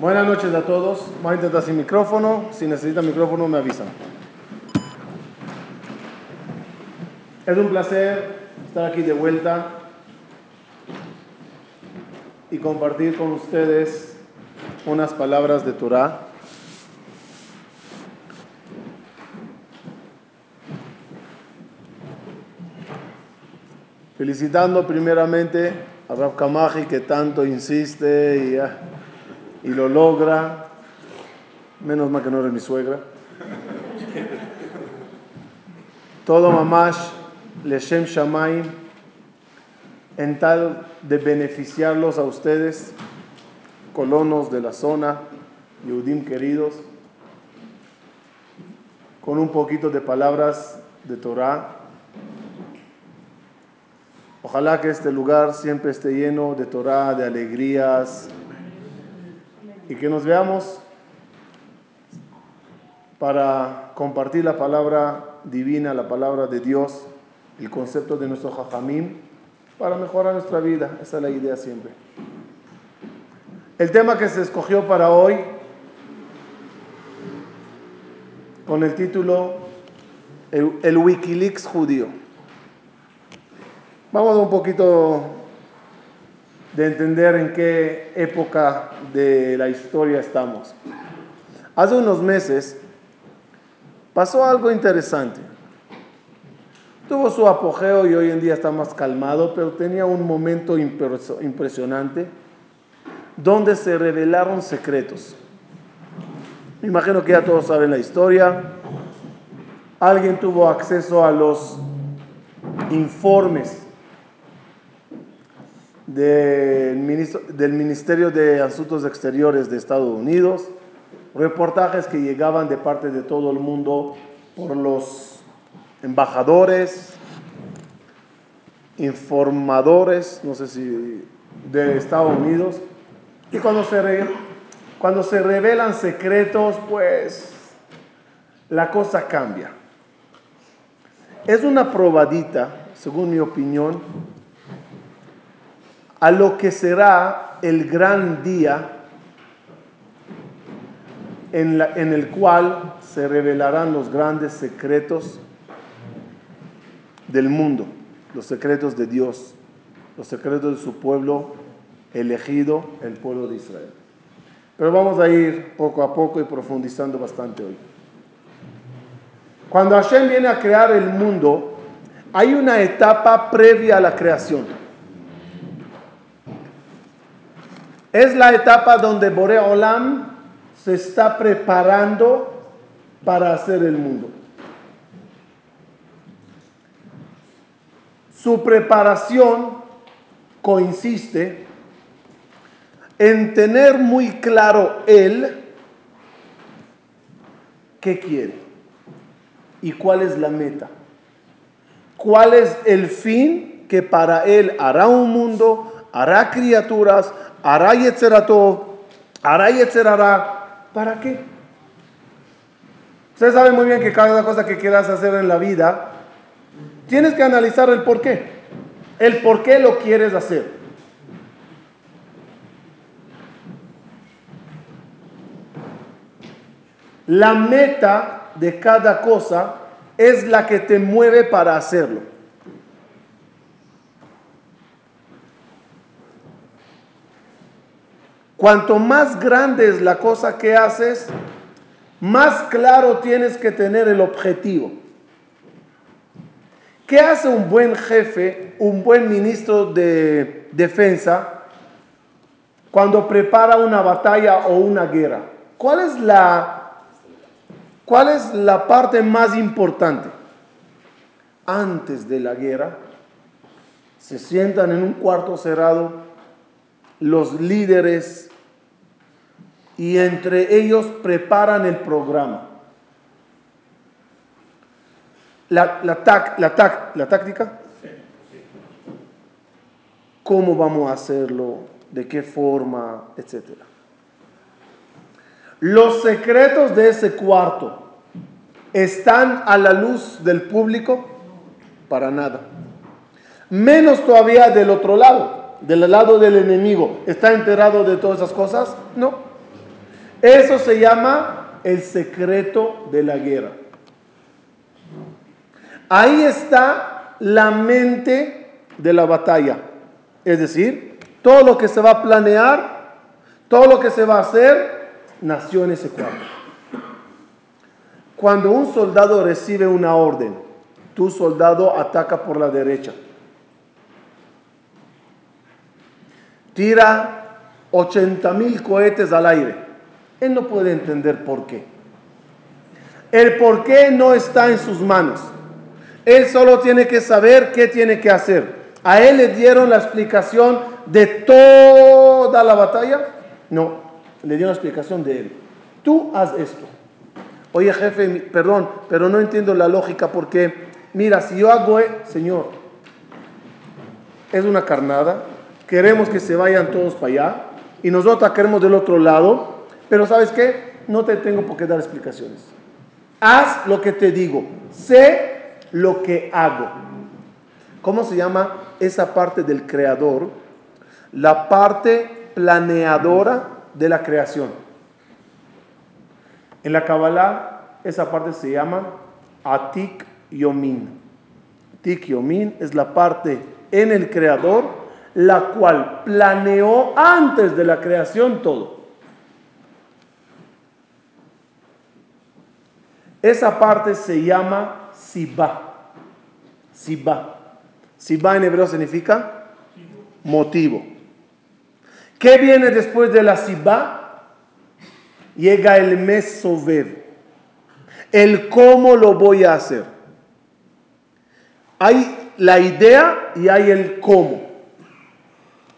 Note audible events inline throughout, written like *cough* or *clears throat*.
Buenas noches a todos. Voy a intentar sin micrófono. Si necesitan micrófono, me avisan. Es un placer estar aquí de vuelta y compartir con ustedes unas palabras de Torah. Felicitando primeramente a Rav Kamaji que tanto insiste y, y lo logra. Menos mal que no eres mi suegra. Todo mamash, Leshem Shamayim, en tal de beneficiarlos a ustedes, colonos de la zona, Yehudim queridos, con un poquito de palabras de Torah. Ojalá que este lugar siempre esté lleno de Torah, de alegrías, y que nos veamos para compartir la palabra divina, la palabra de Dios, el concepto de nuestro Jajamim, para mejorar nuestra vida. Esa es la idea siempre. El tema que se escogió para hoy, con el título El, Wikileaks judío. Vamos a un poquito de entender en qué época de la historia estamos. Hace unos meses pasó algo interesante. Tuvo su apogeo y hoy en día está más calmado, pero tenía un momento impresionante donde se revelaron secretos. Me imagino que ya todos saben la historia. Alguien tuvo acceso a los informes del, ministro, del Ministerio de Asuntos Exteriores de Estados Unidos, reportajes que llegaban de parte de todo el mundo por los embajadores, informadores, no sé si de Estados Unidos, y cuando se, cuando se revelan secretos, pues la cosa cambia. Es una probadita, según mi opinión, a lo que será el gran día en, el cual se revelarán los grandes secretos del mundo, los secretos de Dios, los secretos de su pueblo elegido, el pueblo de Israel. Pero vamos a ir poco a poco y profundizando bastante hoy. Cuando Hashem viene a crear el mundo, hay una etapa previa a la creación. Es la etapa donde Bore Olam se está preparando para hacer el mundo. Su preparación consiste en tener muy claro él qué quiere y cuál es la meta. ¿Cuál es el fin que para él hará un mundo, hará criaturas, hará Yetzeratov, hará Yetzerará? ¿Para qué? Ustedes saben muy bien que cada cosa que quieras hacer en la vida Tienes que analizar el por qué. El por qué lo quieres hacer. La meta de cada cosa es la que te mueve para hacerlo. Cuanto más grande es la cosa que haces, más claro tienes que tener el objetivo. ¿Qué hace un buen jefe, un buen ministro de defensa cuando prepara una batalla o una guerra? ¿Cuál es la, cuál es la parte más importante? Antes de la guerra, se sientan en un cuarto cerrado los líderes y entre ellos preparan el programa. La, táctica, cómo vamos a hacerlo, de qué forma, etc. Los secretos de ese cuarto están a la luz del público para nada. Menos todavía del otro lado, del lado del enemigo. ¿Está enterado de todas esas cosas? No. Eso se llama el secreto de la guerra. Ahí está la mente de la batalla. Es decir, todo lo que se va a planear, todo lo que se va a hacer, nació en ese cuadro. Cuando un soldado recibe una orden, tu soldado ataca por la derecha. Tira 80 mil cohetes al aire. Él no puede entender por qué. El por qué no está en sus manos. Él solo tiene que saber qué tiene que hacer. A él le dieron la explicación de toda la batalla. No, le dieron la explicación de él. Tú haz esto. Oye jefe, perdón, pero no entiendo la lógica porque, mira, si yo hago, e-, señor, es una carnada, queremos que se vayan todos para allá y nosotros queremos del otro lado, pero ¿sabes qué? No te tengo por qué dar explicaciones. Haz lo que te digo, sé lo que hago. ¿Cómo se llama esa parte del creador? La parte planeadora de la creación. En la Kabbalah, esa parte se llama Atik Yomin. Atik Yomin es la parte en el Creador, la cual planeó antes de la creación todo. Esa parte se llama Siba. Siba. Siba en hebreo significa motivo. ¿Qué viene después de la Siba? llega el mesover, el cómo lo voy a hacer. Hay la idea y hay el cómo.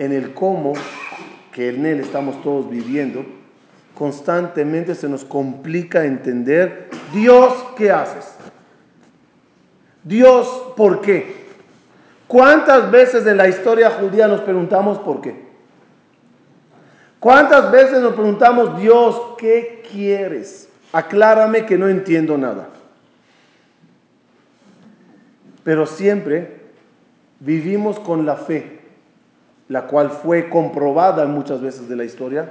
En el cómo, que en él estamos todos viviendo, constantemente se nos complica entender, Dios, ¿qué haces? Dios, ¿por qué? ¿Cuántas veces en la historia judía nos preguntamos por qué? ¿Cuántas veces nos preguntamos, Dios, ¿qué quieres? Aclárame que no entiendo nada. Pero siempre vivimos con la fe, la cual fue comprobada muchas veces de la historia,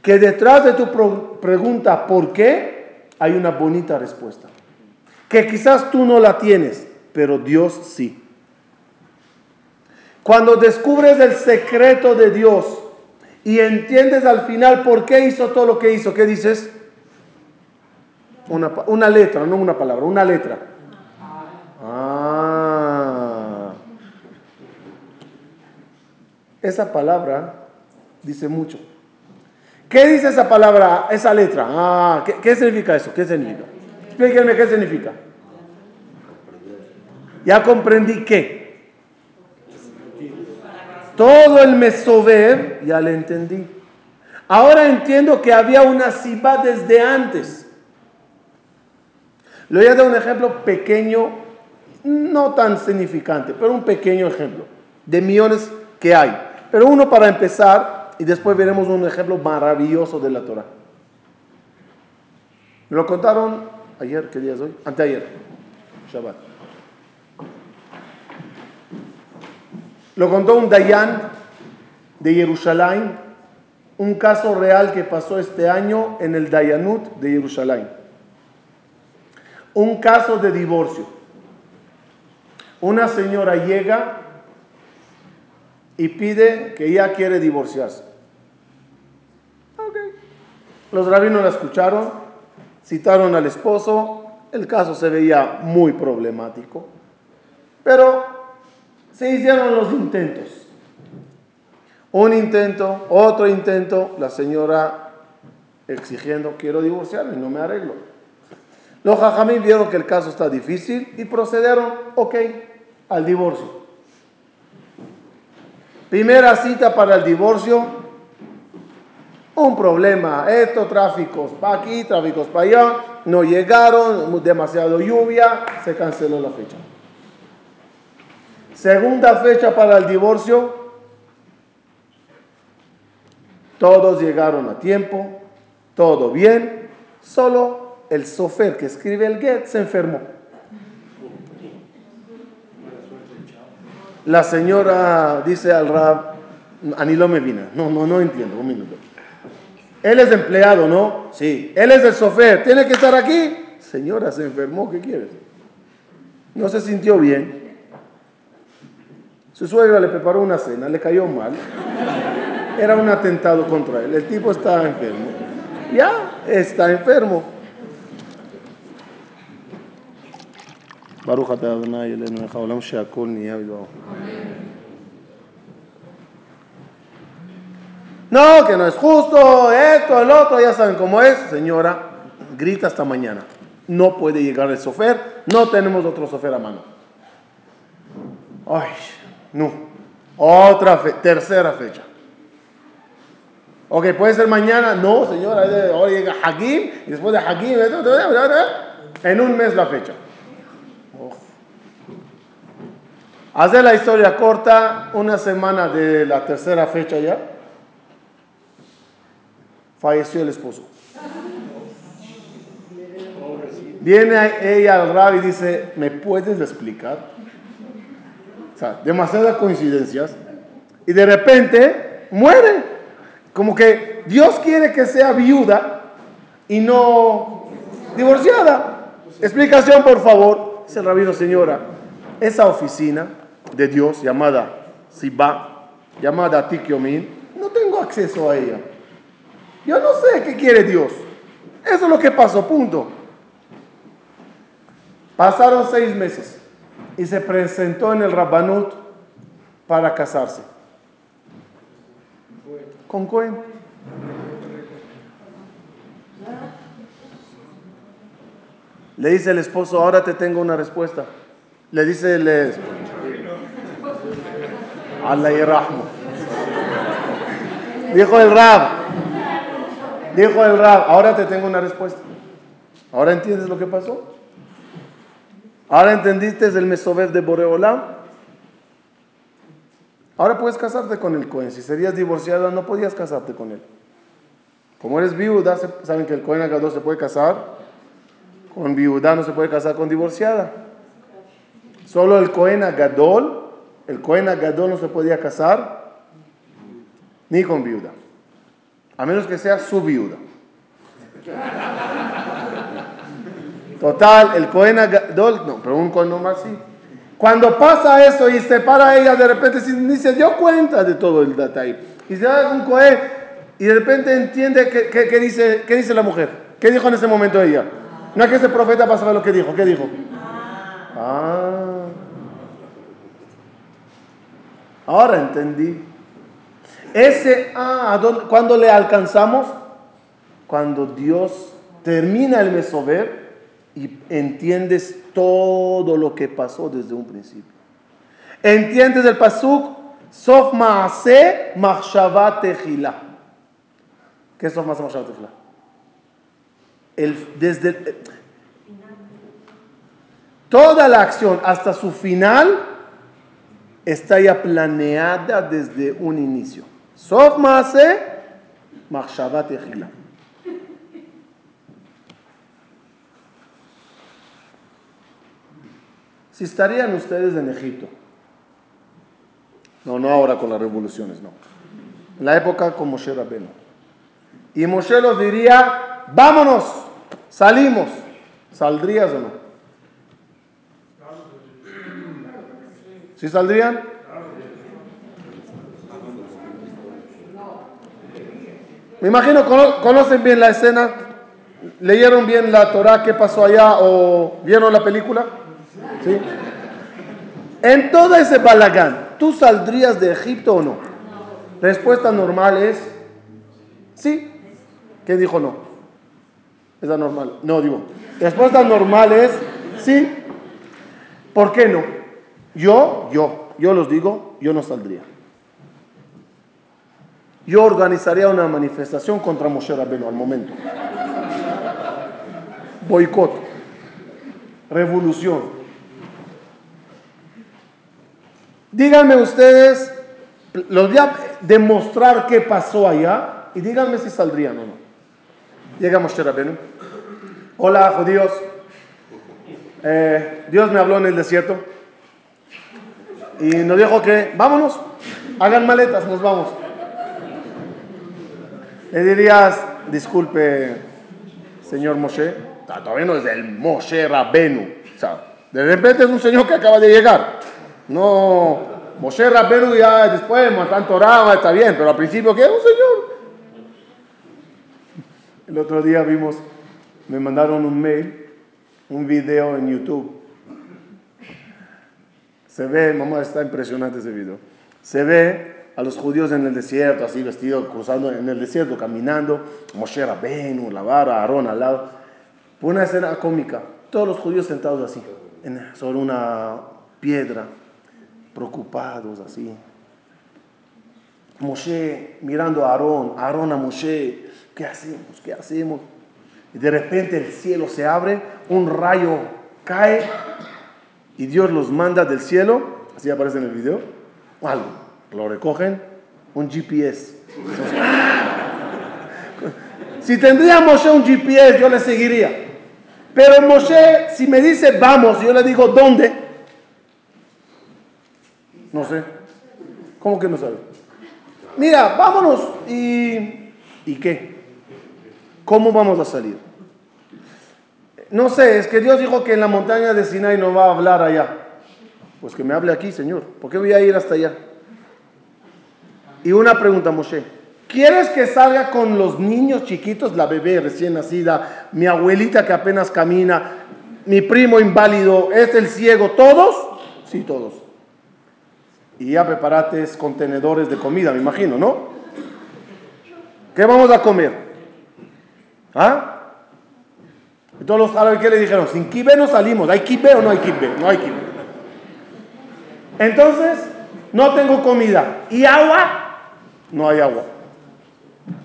que detrás de tu pregunta, ¿por qué? Hay una bonita respuesta. Que quizás tú no la tienes, pero Dios sí. Cuando descubres el secreto de Dios, y entiendes al final por qué hizo todo lo que hizo, ¿qué dices? Una, una letra, no una palabra, una letra. Esa palabra dice mucho. ¿Qué dice esa palabra, esa letra? Ah, ¿qué, ¿qué, significa eso? ¿Qué significa? Explíquenme qué significa. Ya comprendí qué. Todo el mesover ya le entendí. Ahora entiendo que había una siba desde antes. Le voy a dar un ejemplo pequeño, no tan significante, pero un pequeño ejemplo de millones que hay. Pero uno para empezar y después veremos un ejemplo maravilloso de la Torah. Lo contaron ayer, ¿qué día es hoy? Anteayer, Shabbat. Lo contó un Dayan de Jerusalén, un caso real que pasó este año en el Dayanut de Jerusalén. Un caso de divorcio. Una señora llega y pide que ella quiere divorciarse. Los rabinos la escucharon, citaron al esposo, el caso se veía muy problemático, pero se hicieron los intentos. Un intento, otro intento, la señora exigiendo, quiero divorciarme, no me arreglo. Los jajamí vieron que el caso está difícil y procedieron, ok, al divorcio. Primera cita para el divorcio, un problema, esto, tráficos para aquí, tráficos para allá, no llegaron, demasiado lluvia, se canceló la fecha. Segunda fecha para el divorcio. Todos llegaron a tiempo, todo bien, solo el sofer que escribe el get se enfermó. La señora dice al rab, Anilo me vino. No, no, no entiendo, un minuto. Él es empleado, ¿no? Sí. Él es el sofer. ¿Tiene que estar aquí? Señora, se enfermó. ¿Qué quieres? No se sintió bien. Su suegra le preparó una cena, le cayó mal. Era un atentado contra él. El tipo está enfermo. Ya, está enfermo. Baruch Adonai Elenu Haolam Sheakol No, que no es justo, esto, el otro, ya saben cómo es. Señora, grita hasta mañana. No puede llegar el sofer, no tenemos otro sofer a mano. Ay, no. Otra tercera fecha. Ok, puede ser mañana. No, señora, ahora llega Hakim y después de Hakim, en un mes la fecha. Hace la historia corta, una semana de la tercera fecha ya, falleció el esposo. Viene ella al rab y dice, ¿me puedes explicar? Demasiadas coincidencias. Y de repente muere. Como que Dios quiere que sea viuda y no divorciada. Explicación, por favor. Dice el rabino, señora, esa oficina de Dios llamada Siba, llamada Tikyomin, no tengo acceso a ella. Yo no sé qué quiere Dios. Eso es lo que pasó, punto. Pasaron seis meses y se presentó en el Rabbanut para casarse. Con Cohen. Le dice el esposo, ahora te tengo una respuesta. Le dice el Allah Dijo el Rab, dijo el Rab, ahora te tengo una respuesta. ¿Ahora entiendes lo que pasó? ¿Ahora entendiste el mesover de Boreolam? Ahora puedes casarte con el Cohen. Si serías divorciada, no podías casarte con él. Como eres viuda, saben que el Cohen Agadol se puede casar con viuda, no se puede casar con divorciada. Solo el Cohen Agadol el Cohen Agadol no se podía casar ni con viuda, a menos que sea su viuda. Total, el Cohen Agadol, no, pero un Cohen normal sí. Cuando pasa eso y se para ella, de repente ni se dio cuenta de todo el detalle. Y se da un Cohen y de repente entiende qué, dice, qué dice la mujer. ¿Qué dijo en ese momento ella? No es que ese profeta para saber lo que dijo. ¿Qué dijo? Ah. Ahora entendí. Ese ah, ¿cuándo le alcanzamos? Cuando Dios termina el mesover y entiendes todo lo que pasó desde un principio. Entiendes el pasuk, sof maase machshavat ¿Qué es sof maase machshavat El, desde toda la acción hasta su final está ya planeada desde un inicio. Sof Maase, Machshavat Echila. Si estarían ustedes en Egipto, no, no ahora con las revoluciones, no. En la época con Moshe Rabbeinu. Y Moshe los diría, vámonos, salimos. ¿Saldrías o no? ¿Sí saldrían? Me imagino, conocen bien la escena, leyeron bien la Torah, qué pasó allá o vieron la película. ¿Sí? En todo ese balagán, ¿tú saldrías de Egipto o no? Respuesta normal es sí. ¿Qué dijo no? Es normal. No, digo. Respuesta normal es sí. ¿Por qué no? Yo, yo, yo los digo, yo no saldría. Yo organizaría una manifestación contra Moshe Rabbeinu al momento. Boicot. Revolución. Díganme ustedes, los voy a demostrar qué pasó allá y díganme si saldrían o no. Llega Moshe Rabbeinu. Hola, judíos. Eh, Dios me habló en el desierto. Y nos dijo que, vámonos, hagan maletas, nos vamos. Le dirías, disculpe, señor Moshe, todavía no es el Moshe Rabenu. O sea, de repente es un señor que acaba de llegar. No, Moshe Rabenu ya después, tanto Torah, está bien, pero al principio, ¿qué es un señor? El otro día vimos, me mandaron un mail, un video en YouTube. Se ve, mamá, está impresionante ese video. Se ve a los judíos en el desierto, así vestidos, cruzando en el desierto, caminando, Moshe Rabenu, la vara, Aarón al lado. Fue una escena cómica, todos los judíos sentados así, sobre una piedra, preocupados así. Moshe mirando a Aarón, Aarón a Moshe, ¿qué hacemos? ¿Qué hacemos? Y de repente el cielo se abre, un rayo cae y Dios los manda del cielo, así aparece en el video, algo lo recogen, un GPS. *laughs* si tendría Moshe un GPS, yo le seguiría. Pero Moshe, si me dice vamos, yo le digo dónde. No sé. ¿Cómo que no sabe? Mira, vámonos. ¿Y, ¿Y qué? ¿Cómo vamos a salir? No sé, es que Dios dijo que en la montaña de Sinai no va a hablar allá. Pues que me hable aquí, Señor. ¿Por qué voy a ir hasta allá? Y una pregunta, Moshe. ¿Quieres que salga con los niños chiquitos, la bebé recién nacida, mi abuelita que apenas camina, mi primo inválido, es el ciego, todos? Sí, todos. Y ya preparaste contenedores de comida, me imagino, ¿no? ¿Qué vamos a comer? ¿Ah? Y todos los árabes, ¿qué le dijeron? Sin kibe no salimos. ¿Hay kibe o no hay kibe? No hay kibe. Entonces, no tengo comida. ¿Y agua? no hay agua.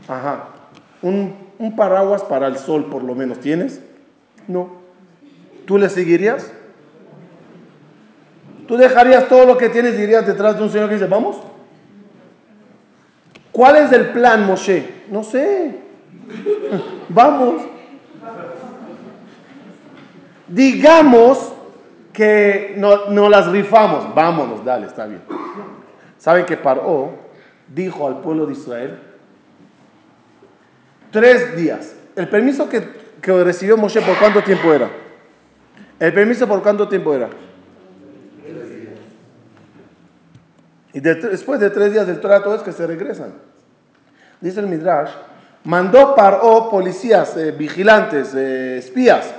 Ajá. Un, paraguas para el sol por lo menos tienes. No. ¿Tú le seguirías? ¿Tú dejarías todo lo que tienes y irías detrás de un señor que dice, vamos? ¿Cuál es el plan, Moshe? No sé. *laughs* vamos. Digamos que no, no, las rifamos. Vámonos, dale, está bien. ¿Saben que paró? dijo al pueblo de Israel, tres días. El permiso que, recibió Moshe, ¿por cuánto tiempo era? El permiso por cuánto tiempo era? Y después de tres días del trato es que se regresan. Dice el Midrash, mandó Paró policías, eh, vigilantes, eh, espías.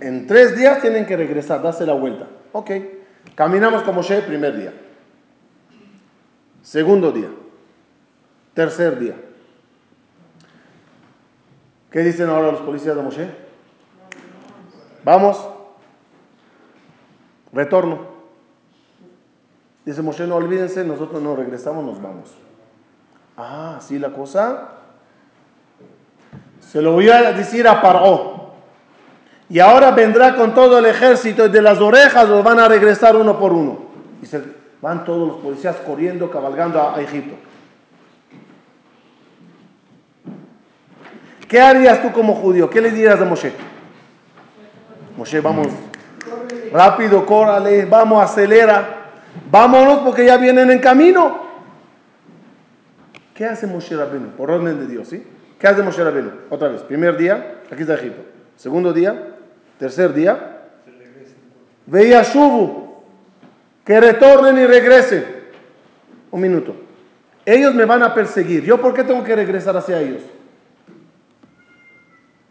En tres días tienen que regresar, darse la vuelta. Ok, caminamos con Moshe el primer día. Segundo día. Tercer día. ¿Qué dicen ahora los policías de Moshe? Vamos. Retorno. Dice Moshe, no olvídense, nosotros no regresamos, nos vamos. Ah, sí la cosa. Se lo voy a decir a Paró. Y ahora vendrá con todo el ejército y de las orejas los van a regresar uno por uno. Dice, Van todos los policías corriendo, cabalgando a, Egipto. ¿Qué harías tú como judío? ¿Qué le dirías a Moshe? Moshe, vamos rápido, córale, vamos, acelera, vámonos porque ya vienen en camino. ¿Qué hace Moshe Rabenu? Por orden de Dios, ¿sí? ¿Qué hace Moshe Rabenu? Otra vez, primer día, aquí está Egipto. Segundo día, tercer día, veía Shubu, que retornen y regresen. Un minuto. Ellos me van a perseguir. ¿Yo por qué tengo que regresar hacia ellos?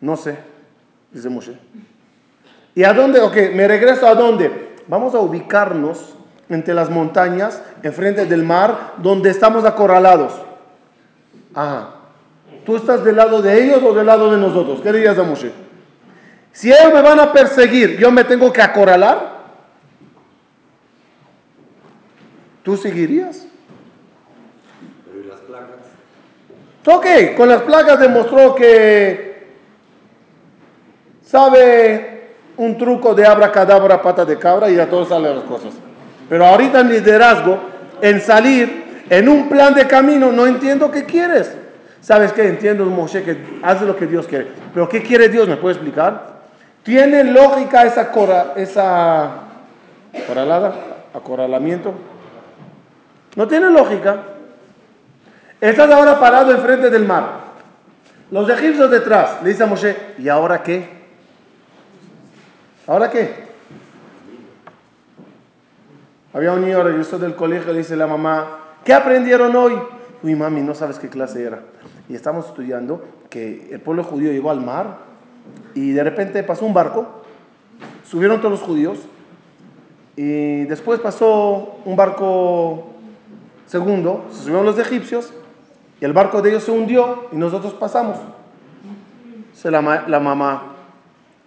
No sé, dice Moshe. ¿Y a dónde? Ok, me regreso a dónde? Vamos a ubicarnos entre las montañas, enfrente del mar, donde estamos acorralados. Ajá. ¿Tú estás del lado de ellos o del lado de nosotros? ¿Qué dirías a Moshe? Si ellos me van a perseguir, ¿yo me tengo que acorralar? ¿Tú seguirías? Pero ¿y las placas? Ok, con las placas demostró que sabe un truco de abracadabra, pata de cabra y a todos salen las cosas. Pero ahorita en liderazgo, en salir, en un plan de camino, no entiendo qué quieres. ¿Sabes qué? Entiendo, Moshe, que hace lo que Dios quiere. Pero ¿qué quiere Dios? ¿Me puede explicar? ¿Tiene lógica esa, cora, esa coralada, acorralamiento? No tiene lógica. Estás ahora parado enfrente del mar. Los egipcios detrás. Le dice a Moshe, ¿y ahora qué? ¿Ahora qué? Había un niño regresó del colegio, le dice la mamá, ¿qué aprendieron hoy? Uy, mami, no sabes qué clase era. Y estamos estudiando que el pueblo judío llegó al mar y de repente pasó un barco, subieron todos los judíos y después pasó un barco segundo, se subieron los egipcios y el barco de ellos se hundió y nosotros pasamos. La, la mamá,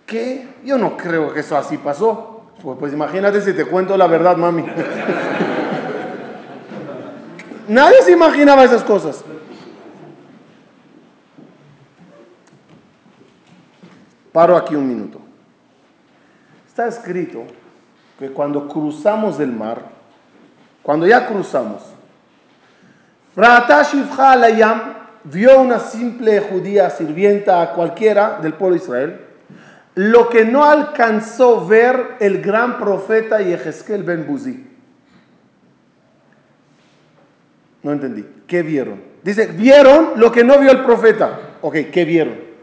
¿qué? Yo no creo que eso así pasó. Pues, pues imagínate si te cuento la verdad, mami. *laughs* Nadie se imaginaba esas cosas. Paro aquí un minuto. Está escrito que cuando cruzamos el mar, cuando ya cruzamos, vio una simple judía sirvienta a cualquiera del pueblo de Israel lo que no alcanzó ver el gran profeta Yehezkel ben Buzi. No entendí. ¿Qué vieron? Dice, vieron lo que no vio el profeta. Ok, ¿qué vieron?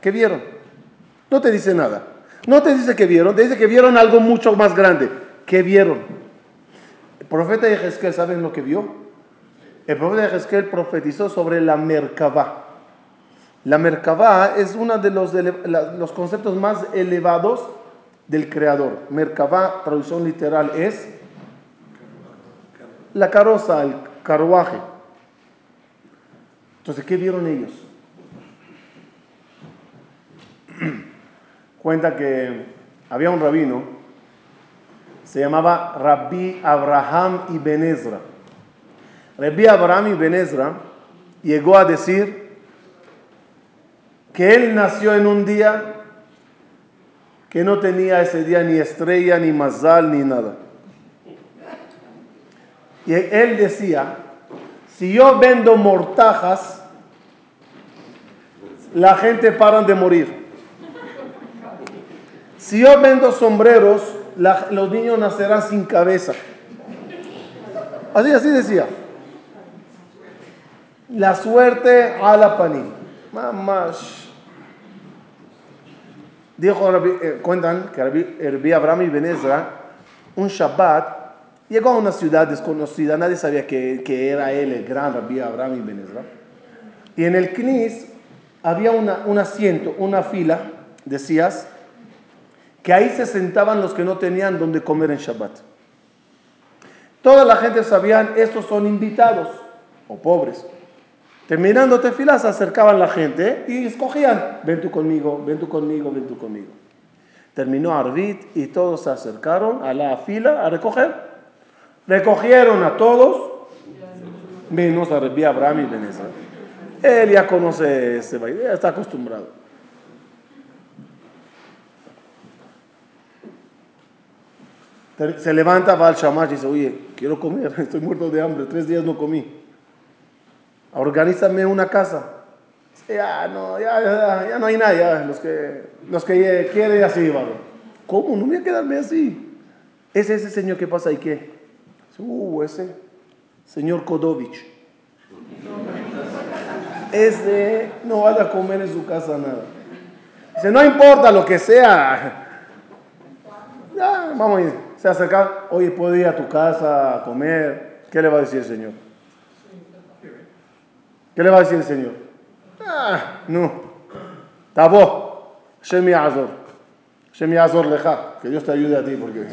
¿Qué vieron? No te dice nada. No te dice que vieron, te dice que vieron algo mucho más grande. ¿Qué vieron? El profeta Yehezkel, ¿saben lo que vio? El profeta Yehezkel profetizó sobre la Merkabah. La Merkabah es uno de los, los conceptos más elevados del Creador. Merkabah, traducción literal, es la carroza, el carruaje. Entonces, ¿qué vieron ellos? *clears throat* Cuenta que había un rabino, se llamaba Rabbi Abraham Ibn Ezra. Rabbi Abraham Ibn Ezra llegó a decir que él nació en un día que no tenía ese día ni estrella, ni mazal, ni nada. Y él decía, si yo vendo mortajas, la gente para de morir. Si yo vendo sombreros, los niños nacerán sin cabeza. Así, así decía. La suerte a la panilla. Mamash. Dijo, eh, cuentan que Rabbi Abraham y Benezra, un Shabbat, llegó a una ciudad desconocida, nadie sabía que, era él, el gran Rabbi Abraham y Benezra. Y en el Knis había una, un asiento, una fila decías, que ahí se sentaban los que no tenían donde comer en Shabbat. Toda la gente sabían, estos son invitados o pobres. Terminando tefilas, se acercaban la gente y escogían, ven tú conmigo, ven tú conmigo, ven tú conmigo. Terminó Arvit y todos se acercaron a la fila a recoger. Recogieron a todos, menos a Abraham y Beneza. Él ya conoce ese baile, está acostumbrado. Se levanta, va al shamash y dice, oye, quiero comer, *laughs* estoy muerto de hambre, tres días no comí organízame una casa. Ya no, ya, ya, no hay nada, los que, los que quieren así, ¿vale? ¿Cómo? No voy a quedarme así. Es ese señor que pasa ahí, ¿qué? Uh, ese señor Kodovich. *laughs* Ese no va a comer en su casa nada. Dice, no importa lo que sea. *laughs* Ya, vamos a ir. Se acerca, oye, ¿puedo ir a tu casa a comer? ¿Qué le va a decir el Señor? ¿Qué le va a decir el Señor? Ah, no. Tabo. Shemi Azor. Shemi Azor leja. Que Dios te ayude a ti porque.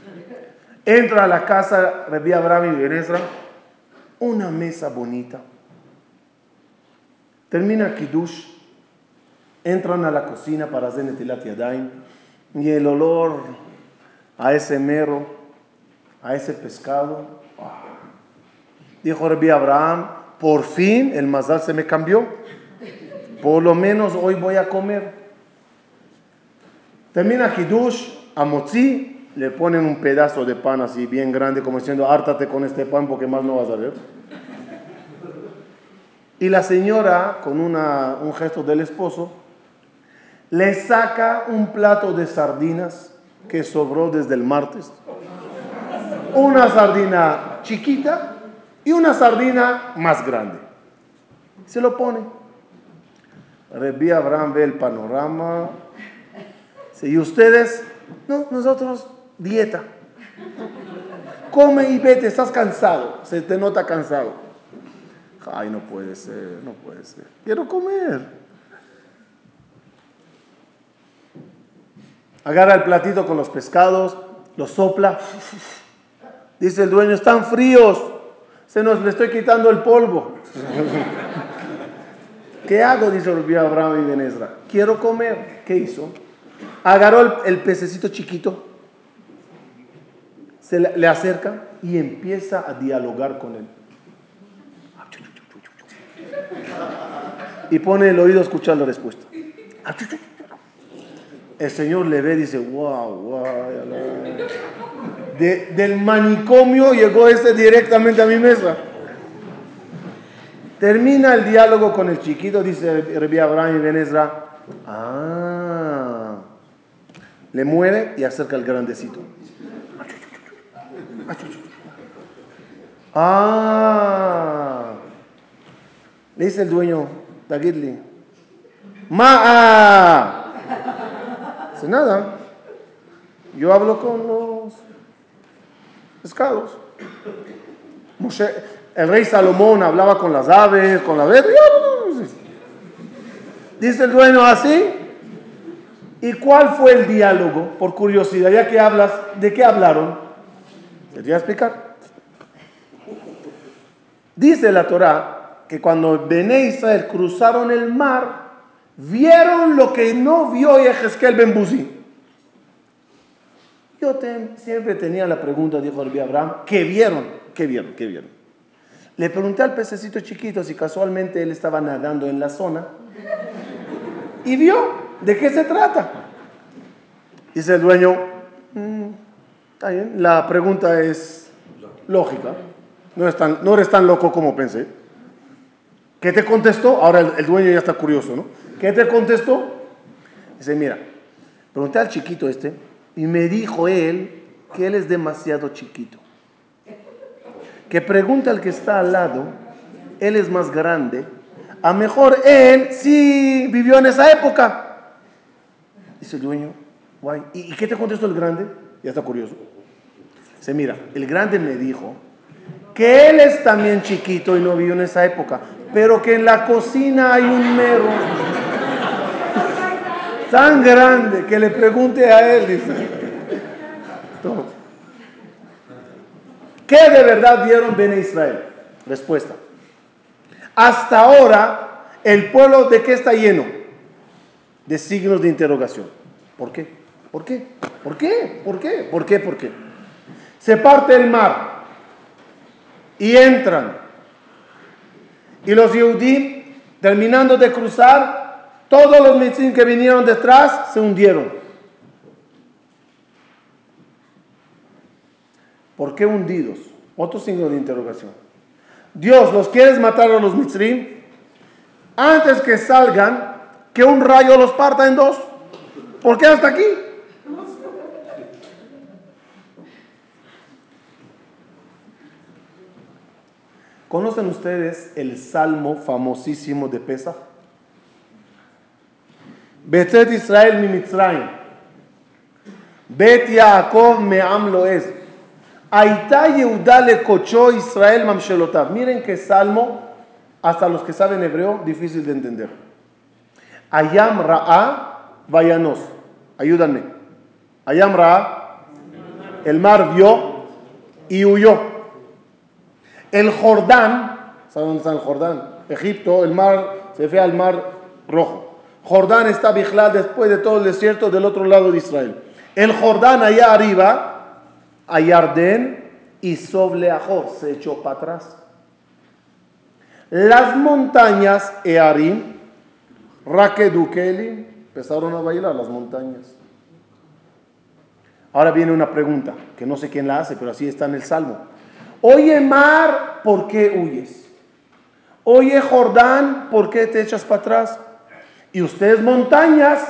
*laughs* Entra a la casa Rabbi Abraham y Benezra. Una mesa bonita. Termina Kiddush. Entran a la cocina para hacer Netilat Yadayim. Y el olor a ese mero, a ese pescado. Dijo Rabbi Abraham, por fin el mazal se me cambió. Por lo menos hoy voy a comer. Termina Hidush, a Motzi, le ponen un pedazo de pan así bien grande, como diciendo, hártate con este pan porque más no vas a ver. Y la señora, con un gesto del esposo, le saca un plato de sardinas que sobró desde el martes. Una sardina chiquita y una sardina más grande. Se lo pone. Rebí Abraham ve el panorama. ¿Y ustedes? No, nosotros dieta. Come y vete, estás cansado. Se te nota cansado. Ay, no puede ser, no puede ser. Quiero comer. Agarra el platito con los pescados, los sopla. Dice el dueño, están fríos. Se nos le estoy quitando el polvo. *laughs* ¿Qué hago? Dice Abraham y Benezra. Quiero comer. ¿Qué hizo? Agarró el, pececito chiquito, se le, acerca y empieza a dialogar con él. Y pone el oído a escuchar la respuesta. El Señor le ve y dice, wow, wow. del manicomio llegó ese directamente a mi mesa. Termina el diálogo con el chiquito, dice Rabbi Abraham y Benezra. Ah, le mueve y acerca el grandecito. Ah, le dice el dueño, Dagidli, Ma'a. Nada. Yo hablo con los pescados. el rey Salomón hablaba con las aves, con la aves. Dice el dueño así. ¿Y cuál fue el diálogo? Por curiosidad, ya que hablas, ¿de qué hablaron? ¿Te voy a explicar? Dice la Torah que cuando Bené Israel cruzaron el mar, vieron lo que no vio Yehezkel Ben Buzi. Yo siempre tenía la pregunta, dijo el Abraham, ¿qué vieron? ¿Qué vieron? ¿Qué vieron? Le pregunté al pececito chiquito si casualmente él estaba nadando en la zona y vio de qué se trata. Dice el dueño, mm, bien, la pregunta es lógica, no, es tan, no eres tan loco como pensé. ¿Qué te contestó? Ahora el dueño ya está curioso, ¿no? ¿Qué te contestó? Dice, mira, pregunté al chiquito este y me dijo él que él es demasiado chiquito. Que pregunta al que está al lado, él es más grande. A mejor él sí vivió en esa época. Dice el dueño, guay. ¿Y qué te contestó el grande? Ya está curioso. Dice, mira, el grande me dijo que él es también chiquito y no vivió en esa época, pero que en la cocina hay un mero tan grande que le pregunte a él, dice. ¿Qué de verdad vieron Ben Israel? Respuesta. Hasta ahora, el pueblo de qué está lleno? De signos de interrogación. ¿Por qué? ¿Por qué? ¿Por qué? ¿Por qué? ¿Por qué? ¿Por qué? Se parte el mar y entran. Y los Yehudim, terminando de cruzar, todos los mitzvim que vinieron detrás se hundieron. ¿Por qué hundidos? Otro signo de interrogación. Dios, ¿los quieres matar a los mitzvim? Antes que salgan, que un rayo los parta en dos. ¿Por qué hasta aquí? ¿Conocen ustedes el salmo famosísimo de Pesach? Betet Israel mi Mitzrayim. Bet Yaakov me am es. Aita Yehuda le cochó Israel mamshelotav. Miren qué salmo, hasta los que saben hebreo, difícil de entender. Ayam Ra'a Vayanos. Ayúdanme. Ayam Ra'a. El mar vio y huyó. El Jordán, ¿saben dónde está el Jordán? Egipto, el mar, se fue al mar rojo. Jordán está vigilado después de todo el desierto del otro lado de Israel. El Jordán allá arriba, a Yardén y sobre Ajor, se echó para atrás. Las montañas Earim, Rakedukeli, empezaron a bailar las montañas. Ahora viene una pregunta, que no sé quién la hace, pero así está en el Salmo. Oye mar, ¿por qué huyes? Oye Jordán, ¿por qué te echas para atrás? Y ustedes montañas,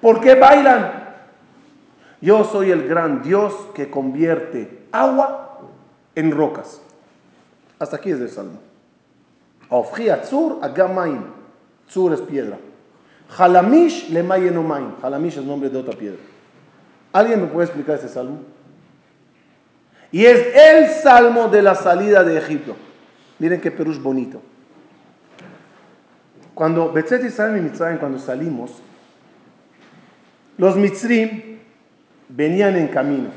¿por qué bailan? Yo soy el gran Dios que convierte agua en rocas. Hasta aquí es el salmo. Ofri Atzur Agamaim. Tzur es piedra. Halamish le Mayenomaim. Halamish es nombre de otra piedra. ¿Alguien me puede explicar ese salmo? Y es el salmo de la salida de Egipto. Miren qué Perú bonito. Cuando Betzet Israel y Mitzrayim, cuando salimos, los Mitzrim venían en camino.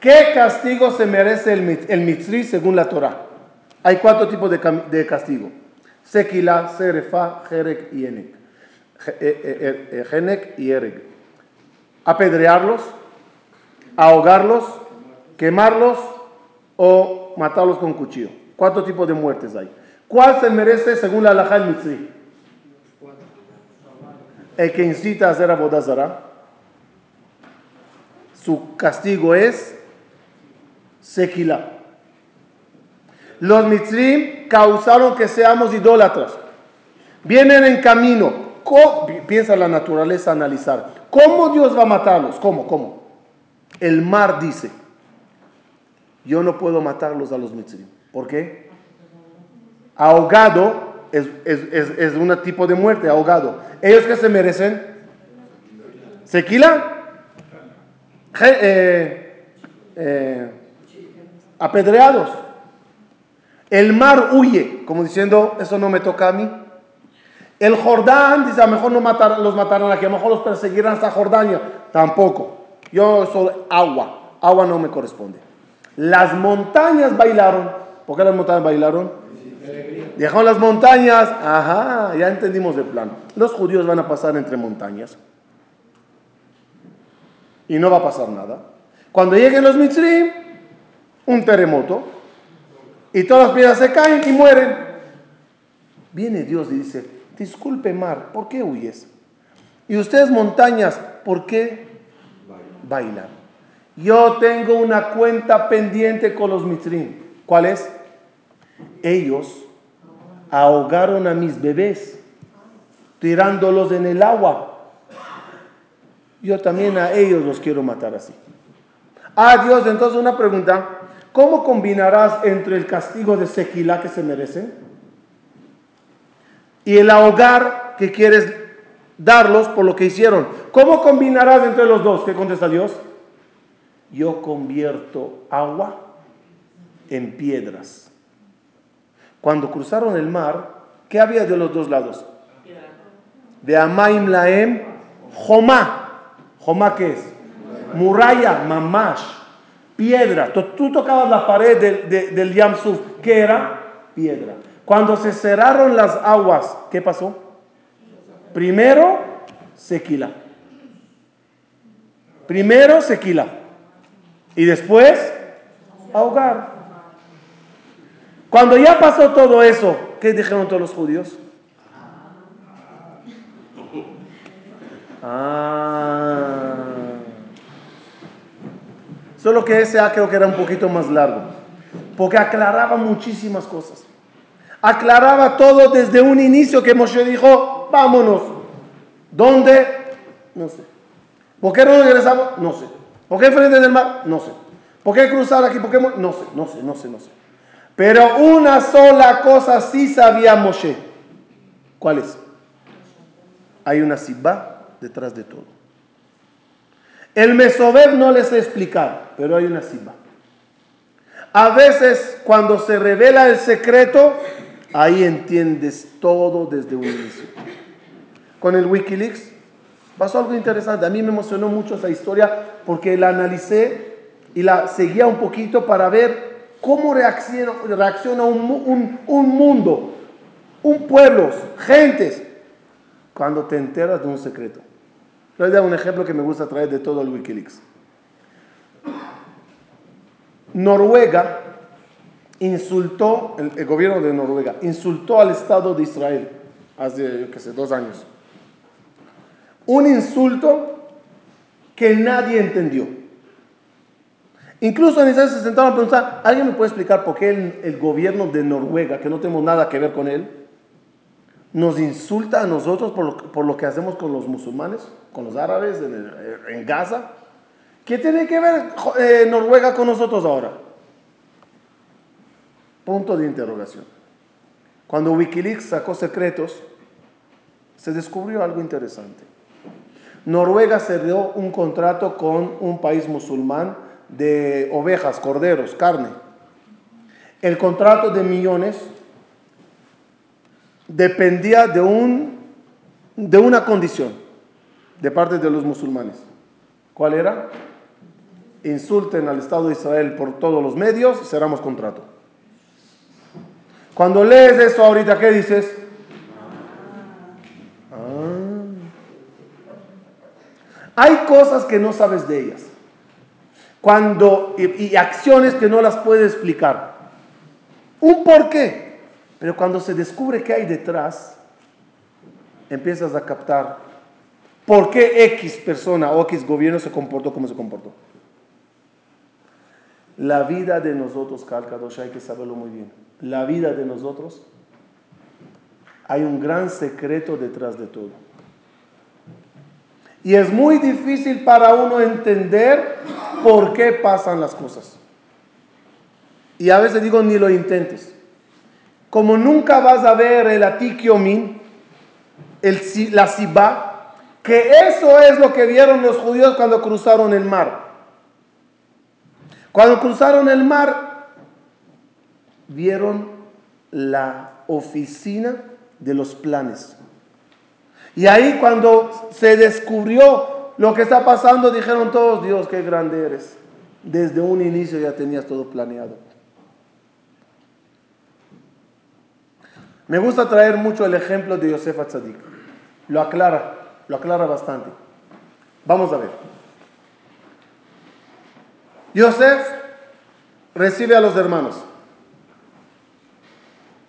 ¿Qué castigo se merece el, el Mitzri según la Torah? Hay cuatro tipos de, de castigo. Sekila, Serefa, Jerek y Enek. Genek y Ereg. Apedrearlos, ahogarlos, quemarlos o matarlos con cuchillo. Cuatro tipos de muertes hay. ¿Cuál se merece según la halajá Mitzri? El que incita a hacer abodazara. Su castigo es sequila. Los mitzrim causaron que seamos idólatras. Vienen en camino. Piensa la naturaleza analizar. ¿Cómo Dios va a matarlos? ¿Cómo? ¿Cómo? El mar dice, yo no puedo matarlos a los mitzrim. ¿Por qué? Ahogado es, es, un tipo de muerte, ahogado. ¿Ellos qué se merecen? ¿Sequila? Eh, eh, apedreados. El mar huye, como diciendo, eso no me toca a mí. El Jordán dice, a lo mejor no matar, los matarán aquí, a lo mejor los perseguirán hasta Jordania. Tampoco. Yo soy agua. Agua no me corresponde. Las montañas bailaron. ¿Por qué las montañas bailaron? Dejaron las montañas. Ajá, ya entendimos el plan. Los judíos van a pasar entre montañas. Y no va a pasar nada. Cuando lleguen los mitzrim, un terremoto. Y todas las piedras se caen y mueren. Viene Dios y dice, disculpe mar, ¿por qué huyes? Y ustedes montañas, ¿por qué bailan? Yo tengo una cuenta pendiente con los mitzrim. ¿Cuál es? Ellos ahogaron a mis bebés, tirándolos en el agua. Yo también a ellos los quiero matar así. Ah, Dios, entonces una pregunta. ¿Cómo combinarás entre el castigo de sequila que se merecen y el ahogar que quieres darlos por lo que hicieron? ¿Cómo combinarás entre los dos? ¿Qué contesta Dios? Yo convierto agua en piedras cuando cruzaron el mar, ¿qué había de los dos lados? De Amaim Laem, Jomá. ¿Jomá qué es? Muralla, Mamash, piedra. Tú tocabas la pared del, del Yamsuf, ¿qué era? Piedra. Cuando se cerraron las aguas, ¿qué pasó? Primero, sequila. Primero, sequila. Y después, ahogar. Cuando ya pasó todo eso, ¿qué dijeron todos los judíos? Ah. Solo que ese A creo que era un poquito más largo, porque aclaraba muchísimas cosas. Aclaraba todo desde un inicio que Moshe dijo, vámonos. ¿Dónde? No sé. ¿Por qué no regresamos? No sé. ¿Por qué frente del mar? No sé. ¿Por qué cruzar aquí? ¿Por qué? No sé, no sé, no sé, no sé. Pero una sola cosa sí sabía Moshe. ¿Cuál es? Hay una sibá detrás de todo. El Mesober no les sé explicar, pero hay una sibá. A veces cuando se revela el secreto, ahí entiendes todo desde un inicio. Con el Wikileaks pasó algo interesante. A mí me emocionó mucho esa historia porque la analicé y la seguía un poquito para ver ¿Cómo reacciona, un, mundo, un pueblo, gentes, cuando te enteras de un secreto? Les voy a dar un ejemplo que me gusta traer de todo el Wikileaks. Noruega insultó, el, gobierno de Noruega insultó al Estado de Israel hace, dos años. Un insulto que nadie entendió. Incluso en Israel se sentaron a preguntar, ¿alguien me puede explicar por qué el, gobierno de Noruega, que no tenemos nada que ver con él, nos insulta a nosotros por lo, que hacemos con los musulmanes, con los árabes en, Gaza? ¿Qué tiene que ver eh, Noruega con nosotros ahora? Punto de interrogación. Cuando Wikileaks sacó secretos, se descubrió algo interesante. Noruega dio un contrato con un país musulmán de ovejas, corderos, carne. El contrato de millones dependía de, un, de una condición de parte de los musulmanes. ¿Cuál era? Insulten al Estado de Israel por todos los medios cerramos contrato. Cuando lees eso ahorita, ¿qué dices? Ah. Hay cosas que no sabes de ellas. Cuando, y, acciones que no las puedes explicar. Un por qué. Pero cuando se descubre qué hay detrás, empiezas a captar por qué X persona o X gobierno se comportó como se comportó. La vida de nosotros, Kalkadosh, hay que saberlo muy bien. La vida de nosotros, hay un gran secreto detrás de todo. Y es muy difícil para uno entender por qué pasan las cosas. Y a veces digo, ni lo intentes. Como nunca vas a ver el atikiomin, el, la sibá, que eso es lo que vieron los judíos cuando cruzaron el mar. Cuando cruzaron el mar, vieron la oficina de los planes. Y ahí cuando se descubrió lo que está pasando, dijeron todos, Dios, qué grande eres. Desde un inicio ya tenías todo planeado. Me gusta traer mucho el ejemplo de Yosef Atzadik. Lo aclara, lo aclara bastante. Vamos a ver. Yosef recibe a los hermanos.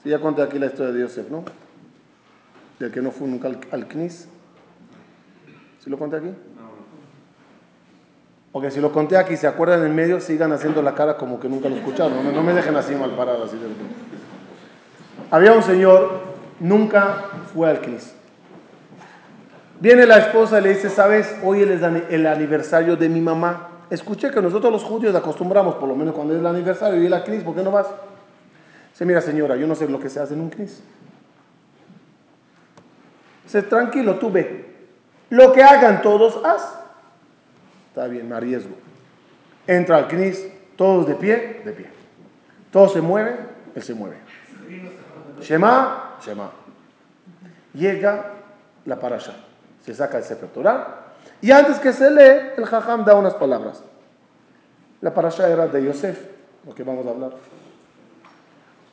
Si ya conté aquí la historia de Yosef, ¿no? Del que no fue nunca al, al CNIS. ¿Sí lo conté aquí? Porque si lo conté aquí, se acuerdan en medio, sigan haciendo la cara como que nunca lo escucharon. No me, no me dejen así mal parado. Así de... Había un señor, nunca fue al CNIS. Viene la esposa y le dice, ¿sabes? Hoy es el aniversario de mi mamá. Escuché que nosotros los judíos acostumbramos, por lo menos cuando es el aniversario, y la CNIS, ¿por qué no vas? Dice, mira señora, yo no sé lo que se hace en un CNIS. Dice, tranquilo, tú ve. Lo que hagan todos, haz. Está bien, me arriesgo. Entra al CNIS, todos de pie, de pie. Todos se mueven, él se mueve. Shema, Shema. Llega la parasha. Se saca el Sefer Torah. Y antes que se lee, el Jajam da unas palabras. La parasha era de Yosef, lo que vamos a hablar.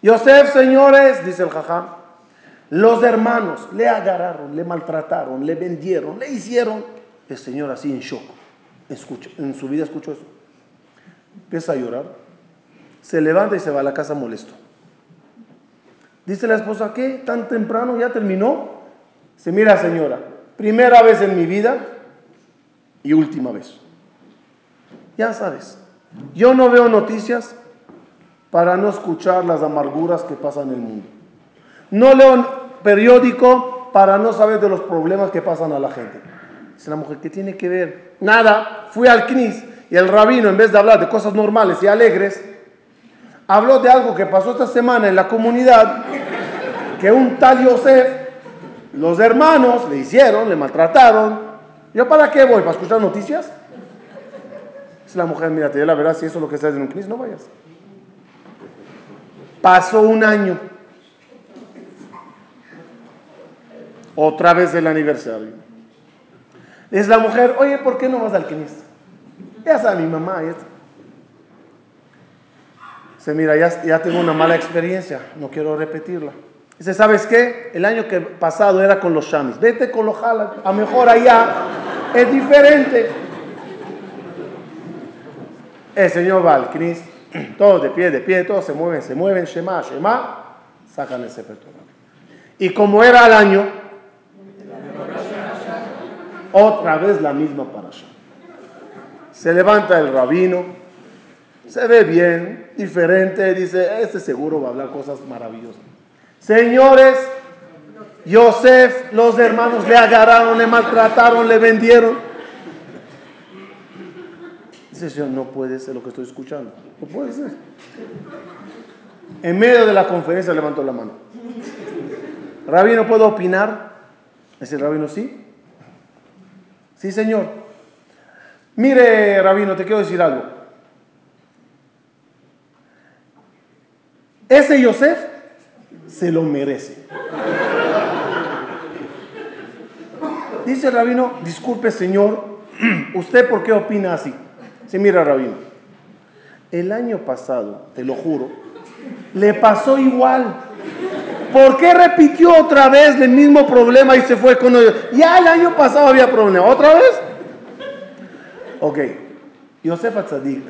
Yosef, señores, dice el Jajam, los hermanos le agarraron, le maltrataron, le vendieron, le hicieron. El señor así en shock. Escucha, en su vida escuchó eso. Empieza a llorar. Se levanta y se va a la casa molesto. Dice la esposa, ¿qué? ¿Tan temprano? ¿Ya terminó? Se mira, señora, primera vez en mi vida y última vez. Ya sabes, yo no veo noticias para no escuchar las amarguras que pasan en el mundo. No leo periódico para no saber de los problemas que pasan a la gente. Dice la mujer, ¿qué tiene que ver? Nada, fui al CNIS y el rabino, en vez de hablar de cosas normales y alegres, habló de algo que pasó esta semana en la comunidad, que un tal Yosef, los hermanos le hicieron, le maltrataron. ¿Yo para qué voy? ¿Para escuchar noticias? Dice la mujer, mira, te la verdad, si eso es lo que estás en un CNIS, no vayas. Pasó un año. Otra vez el aniversario. Es la mujer, oye, ¿por qué no vas al CNIS? Ya sabe mi mamá. Dice, mira, ya, ya tengo una mala experiencia, no quiero repetirla. Dice, ¿sabes qué? El año que pasado era con los shamis. Vete con los jalas, a mejor allá es diferente. El señor va al CNIS, *clears throat* todos de pie, de pie, todos se mueven, se mueven, Shema, Shema, sacan ese perdón. Y como era al año, otra vez la misma parasha. Se levanta el rabino, se ve bien, diferente, dice, este seguro va a hablar cosas maravillosas. Señores, Yosef, los hermanos le agarraron, le maltrataron, le vendieron. Dice, Señor, no puede ser lo que estoy escuchando. No puede ser. En medio de la conferencia levantó la mano. Rabino, ¿puedo opinar? Dice el rabino, sí. Sí, señor. Mire, rabino, te quiero decir algo. Ese Yosef se lo merece. Dice el rabino, disculpe señor, *clears throat* ¿usted por qué opina así? Sí, mira, rabino, el año pasado, te lo juro, le pasó igual. ¿Por qué repitió otra vez el mismo problema y se fue con ellos? Ya el año pasado había problema. ¿Otra vez? Ok. Yosef Atzadik.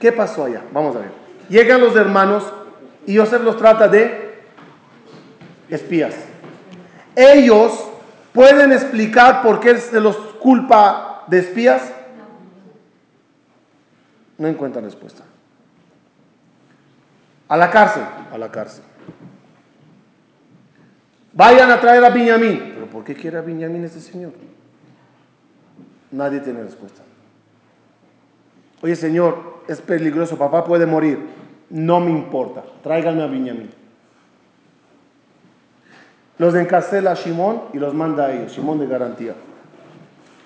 ¿Qué pasó allá? Vamos a ver. Llegan los hermanos y Yosef los trata de espías. Ellos pueden explicar por qué se los culpa de espías. No encuentran respuesta. A la cárcel, a la cárcel. Vayan a traer a Benjamín. ¿Pero por qué quiere a Benjamín este señor? Nadie tiene respuesta. Oye, señor, es peligroso, papá puede morir. No me importa, tráiganme a Benjamín. Los encarcela a Shimón y los manda a ellos, Shimón de garantía.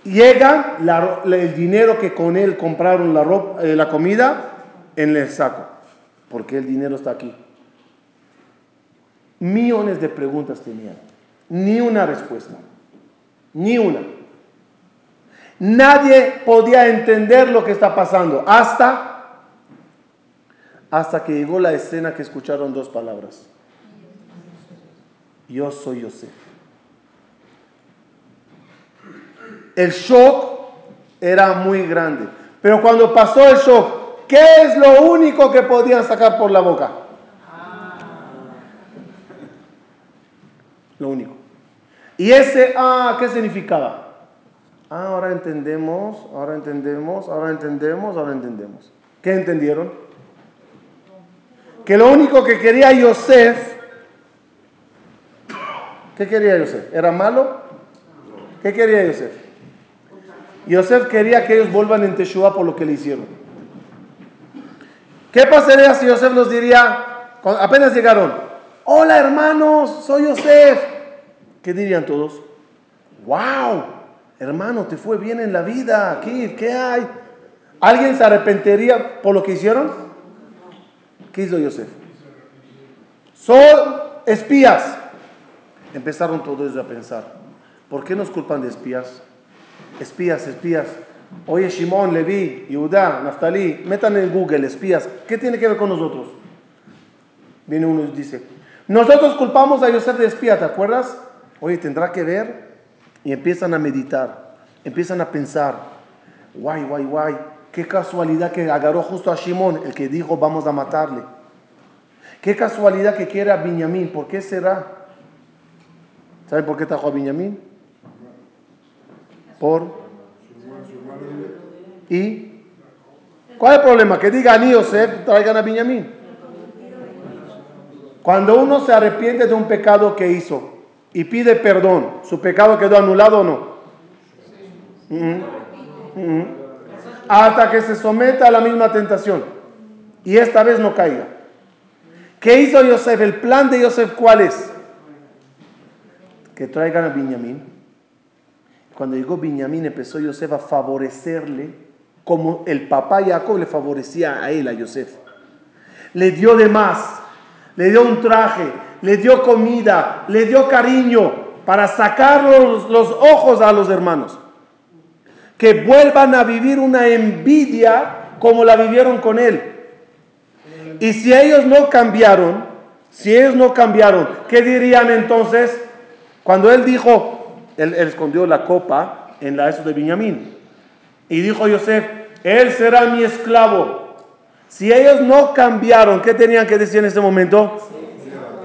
Llega el dinero que con él compraron la, ropa, eh, la comida en el saco. ¿Por qué el dinero está aquí? Millones de preguntas tenían. Ni una respuesta. Ni una. Nadie podía entender lo que está pasando. Hasta, hasta que llegó la escena que escucharon dos palabras. Yo soy Yosef. El shock era muy grande. Pero cuando pasó el shock, ¿qué es lo único que podían sacar por la boca? Lo único. Y ese, ah, ¿qué significaba? Ah, ahora entendemos, ahora entendemos, ahora entendemos, ahora entendemos. ¿Qué entendieron? Que lo único que quería Yosef, ¿qué quería Yosef? ¿Era malo? ¿Qué quería Yosef? Yosef quería que ellos vuelvan en Teshua por lo que le hicieron. ¿Qué pasaría si Yosef nos diría, apenas llegaron, hola hermanos, soy Yosef? ¿Qué dirían todos? ¡Wow! Hermano, te fue bien en la vida, aquí, ¿qué hay? ¿Alguien se arrepentiría por lo que hicieron? ¿Qué hizo Yosef? Son espías. Empezaron todos a pensar, ¿por qué nos culpan de espías? Espías, espías. Oye, Shimon, Levi, Yudá, Naftali, metan en Google espías. ¿Qué tiene que ver con nosotros? Viene uno y dice, nosotros culpamos a Yosef de espía, ¿te acuerdas? Oye, tendrá que ver. Y empiezan a meditar, empiezan a pensar, guay, guay, guay, qué casualidad que agarró justo a Shimon, el que dijo vamos a matarle. Qué casualidad que quiera a Benjamín, ¿por qué será? ¿Saben por qué trajo a Benjamín? Por. ¿Y? ¿Cuál es el problema? Que diga a Yosef, traigan a Benjamín. Cuando uno se arrepiente de un pecado que hizo, y pide perdón, ¿su pecado quedó anulado o no? Hasta que se someta a la misma tentación y esta vez no caiga. ¿Qué hizo Yosef? El plan de Yosef, ¿cuál es? Que traigan a Benjamín. Cuando llegó Benjamín, empezó Yosef a favorecerle como el papá Jacob le favorecía a él, a Yosef. Le dio de más, le dio un traje, le dio comida, le dio cariño para sacar los, ojos a los hermanos. Que vuelvan a vivir una envidia como la vivieron con él. Y si ellos no cambiaron, si ellos no cambiaron, ¿qué dirían entonces? Cuando él dijo, él, escondió la copa en la eso de Benjamín. Y dijo Yosef, él será mi esclavo. Si ellos no cambiaron, ¿qué tenían que decir en ese momento?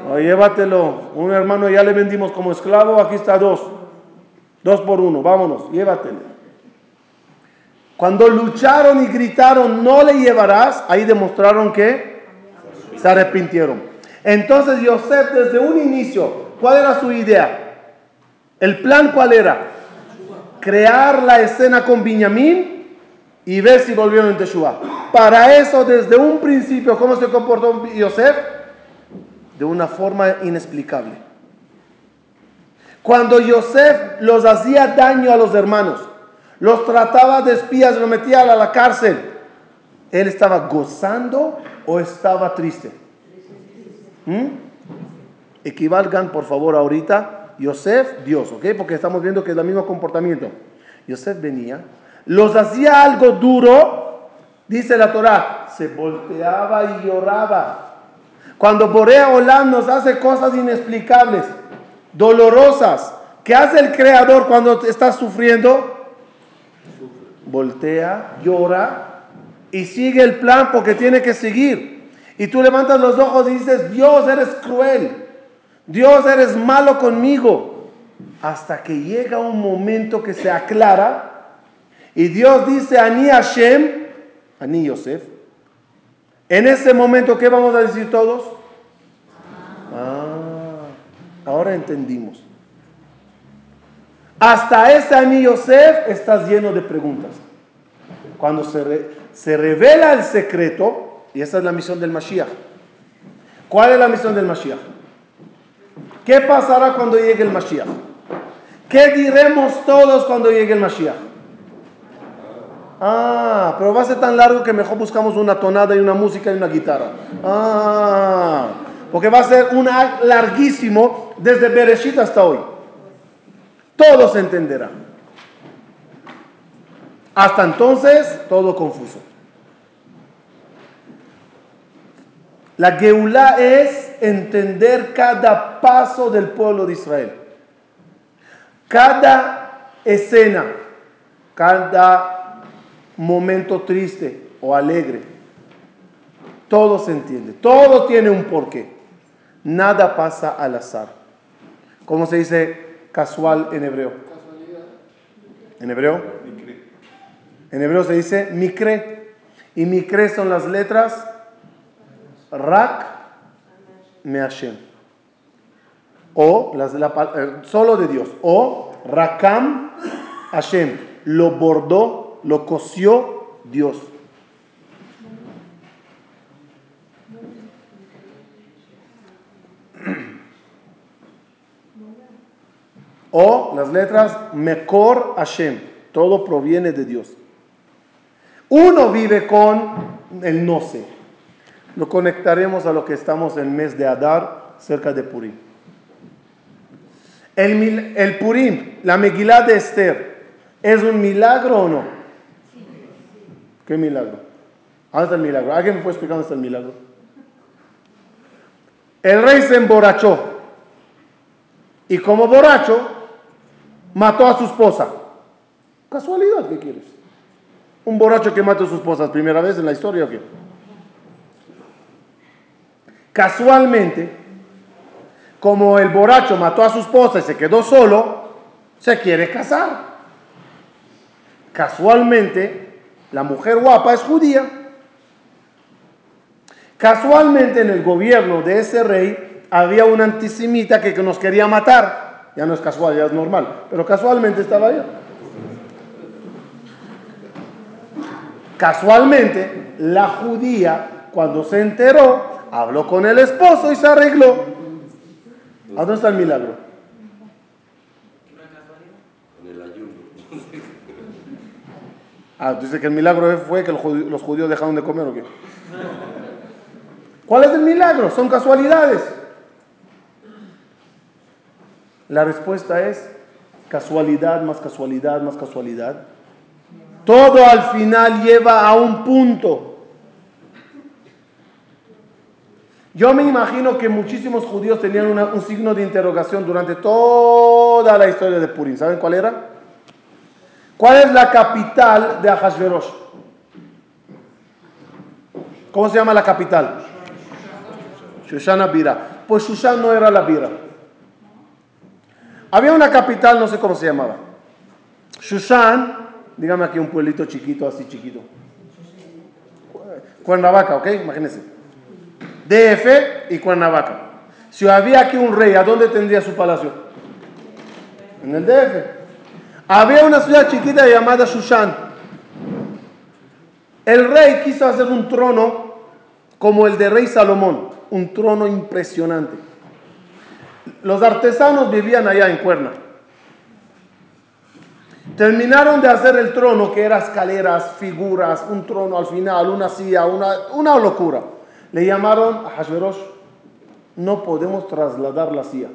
Oh, llévatelo. Un hermano ya le vendimos como esclavo, aquí está dos. Dos por uno, vámonos, llévatelo. Cuando lucharon y gritaron, no le llevarás, ahí demostraron que se arrepintieron. Entonces Yosef desde un inicio, ¿cuál era su idea? ¿El plan cuál era? Crear la escena con Benjamín y ver si volvieron en Teshua. Para eso, desde un principio, ¿cómo se comportó Yosef? De una forma inexplicable. Cuando Yosef los hacía daño a los hermanos, los trataba de espías, los metía a la cárcel, ¿él estaba gozando o estaba triste? ¿Mm? Equivalgan, por favor, ahorita, Yosef, Dios, ¿ok? Porque estamos viendo que es el mismo comportamiento. Yosef venía, los hacía algo duro, dice la Torah, se volteaba y lloraba. Cuando Borea Olam nos hace cosas inexplicables, dolorosas, ¿qué hace el Creador cuando está sufriendo? Voltea, llora y sigue el plan porque tiene que seguir. Y tú levantas los ojos y dices, Dios, eres cruel. Dios, eres malo conmigo. Hasta que llega un momento que se aclara y Dios dice, Ani Hashem, Ani Yosef. En ese momento, ¿qué vamos a decir todos? Ah, ahora entendimos. Hasta ese Ani Yosef estás lleno de preguntas. Cuando se, se revela el secreto, y esa es la misión del Mashiach. ¿Cuál es la misión del Mashiach? ¿Qué pasará cuando llegue el Mashiach? ¿Qué diremos todos cuando llegue el Mashiach? Ah, pero va a ser tan largo que mejor buscamos una tonada y una música y una guitarra. Ah, porque va a ser un larguísimo desde Bereshit hasta hoy. Todo se entenderá. Hasta entonces, todo confuso. La Geulah es entender cada paso del pueblo de Israel. Cada escena, cada momento triste o alegre. Todo se entiende, todo tiene un porqué. Nada pasa al azar. ¿Cómo se dice casual en hebreo? ¿En hebreo? En hebreo se dice mikre. Y mikre son las letras rak me Hashem. O las, eh, solo de Dios. O rakam Hashem. Lo bordó lo cosió Dios. O las letras Mekor Hashem, todo proviene de Dios. Uno vive con el no sé. Lo conectaremos a lo que estamos en el mes de Adar, cerca de Purim. El, el Purim, la Megilá de Esther, ¿es un milagro o no? ¿Qué milagro? ¿Dónde está el milagro? ¿Alguien me puede explicar dónde está el milagro? El rey se emborrachó y como borracho mató a su esposa. Casualidad, ¿qué quieres? Un borracho que mata a su esposa, ¿primera vez en la historia o qué? Casualmente, como el borracho mató a su esposa y se quedó solo, se quiere casar. Casualmente, la mujer guapa es judía. Casualmente en el gobierno de ese rey había un antisemita que nos quería matar. Ya no es casual, ya es normal, pero casualmente estaba ahí. Casualmente, la judía, cuando se enteró, habló con el esposo y se arregló. ¿A dónde está el milagro? Ah, dice que el milagro fue que los judíos dejaron de comer o qué. ¿Cuál es el milagro? Son casualidades. La respuesta es casualidad más casualidad más casualidad. Todo al final lleva a un punto. Yo me imagino que muchísimos judíos tenían un signo de interrogación durante toda la historia de Purim. ¿Saben cuál era? ¿Cuál es la capital de Ahasverosh? ¿Cómo se llama la capital? Shoshana Bira. Pues Shushan no era la Bira. Había una capital, no sé cómo se llamaba. Shushan, dígame aquí un pueblito chiquito, así chiquito. Cuernavaca, ¿ok? Imagínense. DF y Cuernavaca. Si había aquí un rey, ¿a dónde tendría su palacio? En el DF. Había una ciudad chiquita llamada Shushan. El rey quiso hacer un trono como el de rey Salomón, un trono impresionante. Los artesanos vivían allá en Cuerna. Terminaron de hacer el trono, que era escaleras, figuras, un trono al final, una silla, una, una locura. Le llamaron a Hashverosh, no podemos trasladar la silla.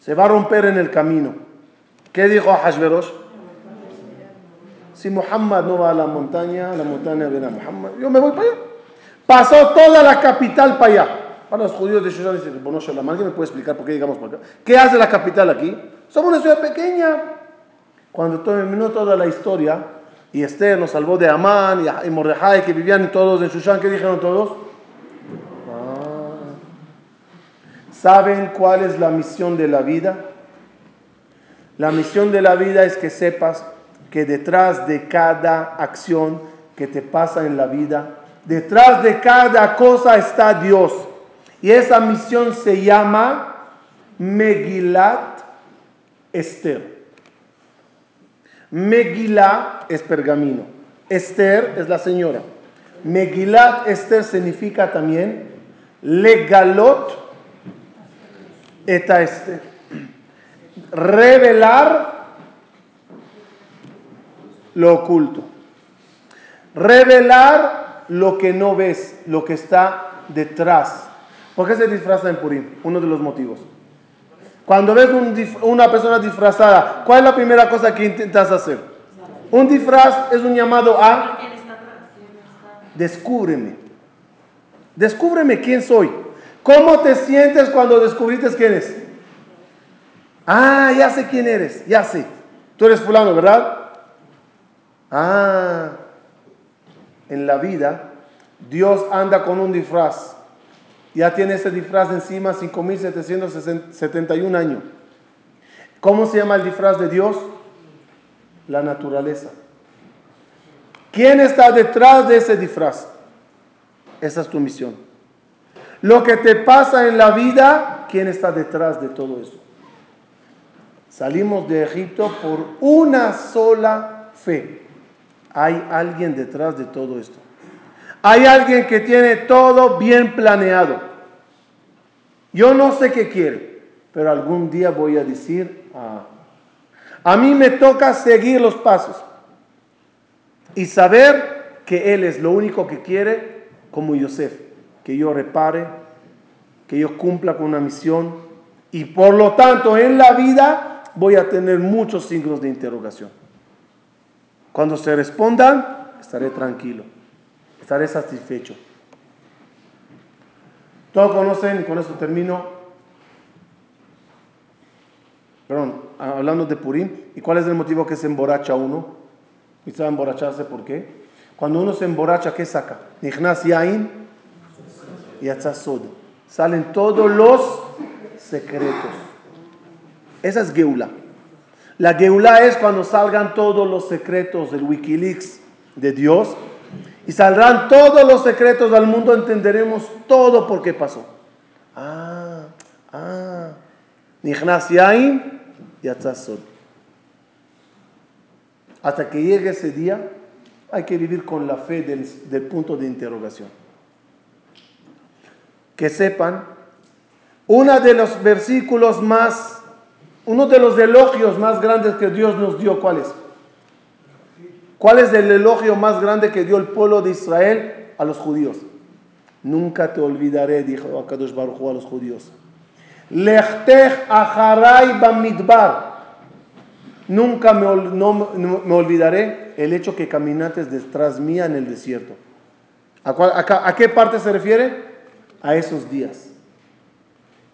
Se va a romper en el camino. ¿Qué dijo Hashverosh? Si Muhammad no va a la montaña, la montaña viene a Muhammad. Yo me voy para allá. Pasó toda la capital para allá. Para los judíos de Shushan dicen, bueno, ¿alguien me puede explicar por qué llegamos para acá? ¿Qué hace la capital aquí? Somos una ciudad pequeña. Cuando terminó toda la historia, y Esther nos salvó de Amán y Mordejai, que vivían todos en Shushan, ¿qué dijeron todos? Ah. ¿Saben cuál es la misión de la vida? La misión de la vida es que sepas que detrás de cada acción que te pasa en la vida, detrás de cada cosa está Dios. Y esa misión se llama Megilat Esther. Megilá es pergamino. Esther es la señora. Megilat Esther significa también legalot eta Esther. Revelar lo oculto. Revelar lo que no ves, lo que está detrás. ¿Por qué se disfraza en Purim? Uno de los motivos. Cuando ves una persona disfrazada, ¿cuál es la primera cosa que intentas hacer? Un disfraz es un llamado a descúbreme. Descúbreme quién soy. ¿Cómo te sientes cuando descubriste quién es? Ah, ya sé quién eres, ya sé. Tú eres fulano, ¿verdad? Ah, en la vida Dios anda con un disfraz. Ya tiene ese disfraz encima 5771 años. ¿Cómo se llama el disfraz de Dios? La naturaleza. ¿Quién está detrás de ese disfraz? Esa es tu misión. Lo que te pasa en la vida, ¿quién está detrás de todo eso? Salimos de Egipto por una sola fe. Hay alguien detrás de todo esto. Hay alguien que tiene todo bien planeado. Yo no sé qué quiere, pero algún día voy a decir, ah, a mí me toca seguir los pasos y saber que Él es lo único que quiere, como Yosef, que yo repare, que yo cumpla con una misión y por lo tanto en la vida voy a tener muchos signos de interrogación. Cuando se respondan, estaré tranquilo, estaré satisfecho. Todos conocen, con esto termino, perdón, hablando de Purim, ¿y cuál es el motivo que se emborracha uno? ¿Y sabe emborracharse por qué? Cuando uno se emborracha, ¿qué saca? Nichnas Yain y Atzasod. Salen todos los secretos. Esa es Geula. La Geula es cuando salgan todos los secretos del Wikileaks de Dios y saldrán todos los secretos del mundo, entenderemos todo por qué pasó. Ah, ah. Hasta que llegue ese día, hay que vivir con la fe del, del punto de interrogación. Que sepan, uno de los versículos más uno de los elogios más grandes que Dios nos dio, ¿cuál es? ¿Cuál es el elogio más grande que dio el pueblo de Israel a los judíos? Nunca te olvidaré, dijo Akadosh Baruch a los judíos. Lechtech aharai bamidbar. Nunca me, olvidaré el hecho que caminates detrás mía en el desierto. ¿A, ¿A qué parte se refiere? A esos días.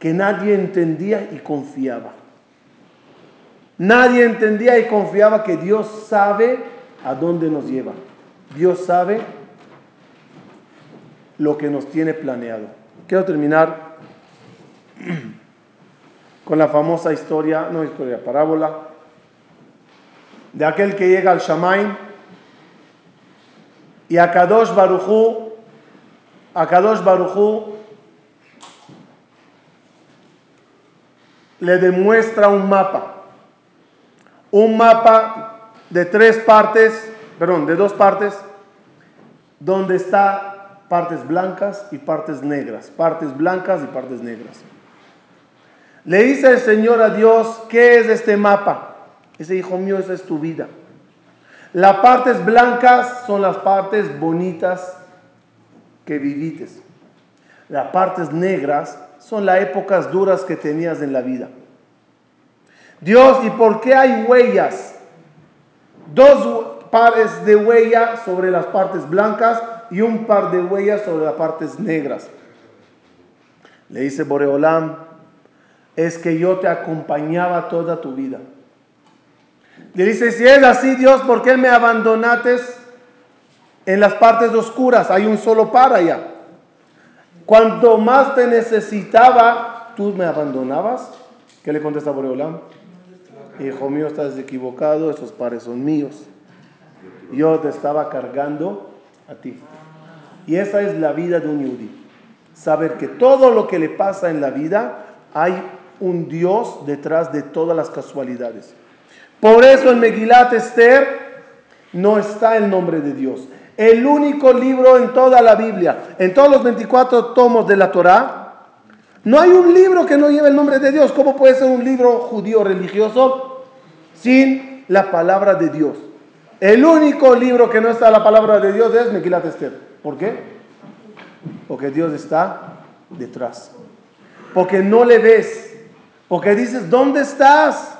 Que nadie entendía y confiaba. Nadie entendía y confiaba que Dios sabe a dónde nos lleva. Dios sabe lo que nos tiene planeado. Quiero terminar *clears throat* con la famosa historia, no historia, parábola, de aquel que llega al Shamaim y a Kadosh Baruchu, a Kadosh Baruchu le demuestra un mapa un mapa de tres partes, perdón, de dos partes, donde está partes blancas y partes negras, partes blancas y partes negras. Le dice el Señor a Dios, ¿qué es este mapa? Dice, hijo mío, esa es tu vida. Las partes blancas son las partes bonitas que vivites. Las partes negras son las épocas duras que tenías en la vida. Dios, ¿y por qué hay huellas? Dos pares de huellas sobre las partes blancas y un par de huellas sobre las partes negras. Le dice Boreolam, es que yo te acompañaba toda tu vida. Le dice, si es así, Dios, ¿por qué me abandonaste en las partes oscuras? Hay un solo par allá. Cuanto más te necesitaba, tú me abandonabas. ¿Qué le contesta Boreolam? Hijo mío, estás equivocado, esos pares son míos. Yo te estaba cargando a ti. Y esa es la vida de un yudí. Saber que todo lo que le pasa en la vida hay un Dios detrás de todas las casualidades. Por eso en Megilat Esther no está el nombre de Dios. El único libro en toda la Biblia, en todos los 24 tomos de la Torá, no hay un libro que no lleve el nombre de Dios. ¿Cómo puede ser un libro judío religioso sin la palabra de Dios? El único libro que no está la palabra de Dios es Megilat Esther. ¿Por qué? Porque Dios está detrás. Porque no le ves. Porque dices, ¿dónde estás?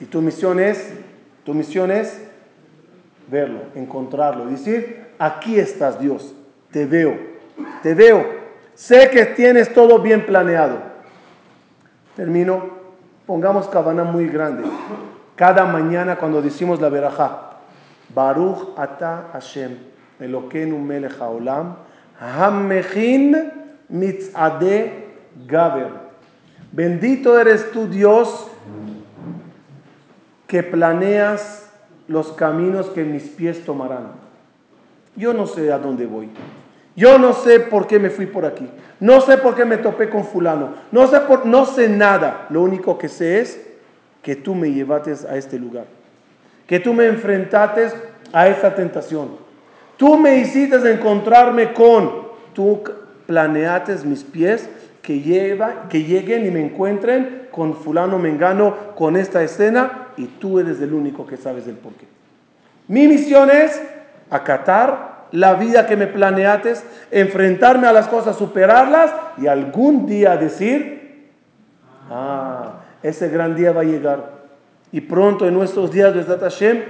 Y tu misión es, tu misión es verlo, encontrarlo, decir, aquí estás Dios, te veo, te veo, sé que tienes todo bien planeado. Termino, pongamos cabana muy grande. Cada mañana cuando decimos la verajá, Baruch ata Hashem, Elokeinu melech haolam, hamechin mitzade gaber. Bendito eres tú Dios que planeas los caminos que mis pies tomarán. Yo no sé a dónde voy. Yo no sé por qué me fui por aquí. No sé por qué me topé con fulano. No sé, por, no sé nada. Lo único que sé es que tú me llevaste a este lugar. Que tú me enfrentaste a esta tentación. Tú me hiciste encontrarme con. Tú planeaste mis pies que, lleva, que lleguen y me encuentren con fulano mengano, con esta escena, y tú eres el único que sabes el porqué. Mi misión es acatar la vida que me planeaste, enfrentarme a las cosas, superarlas y algún día decir, ah, ese gran día va a llegar. Y pronto en nuestros días de Hashem,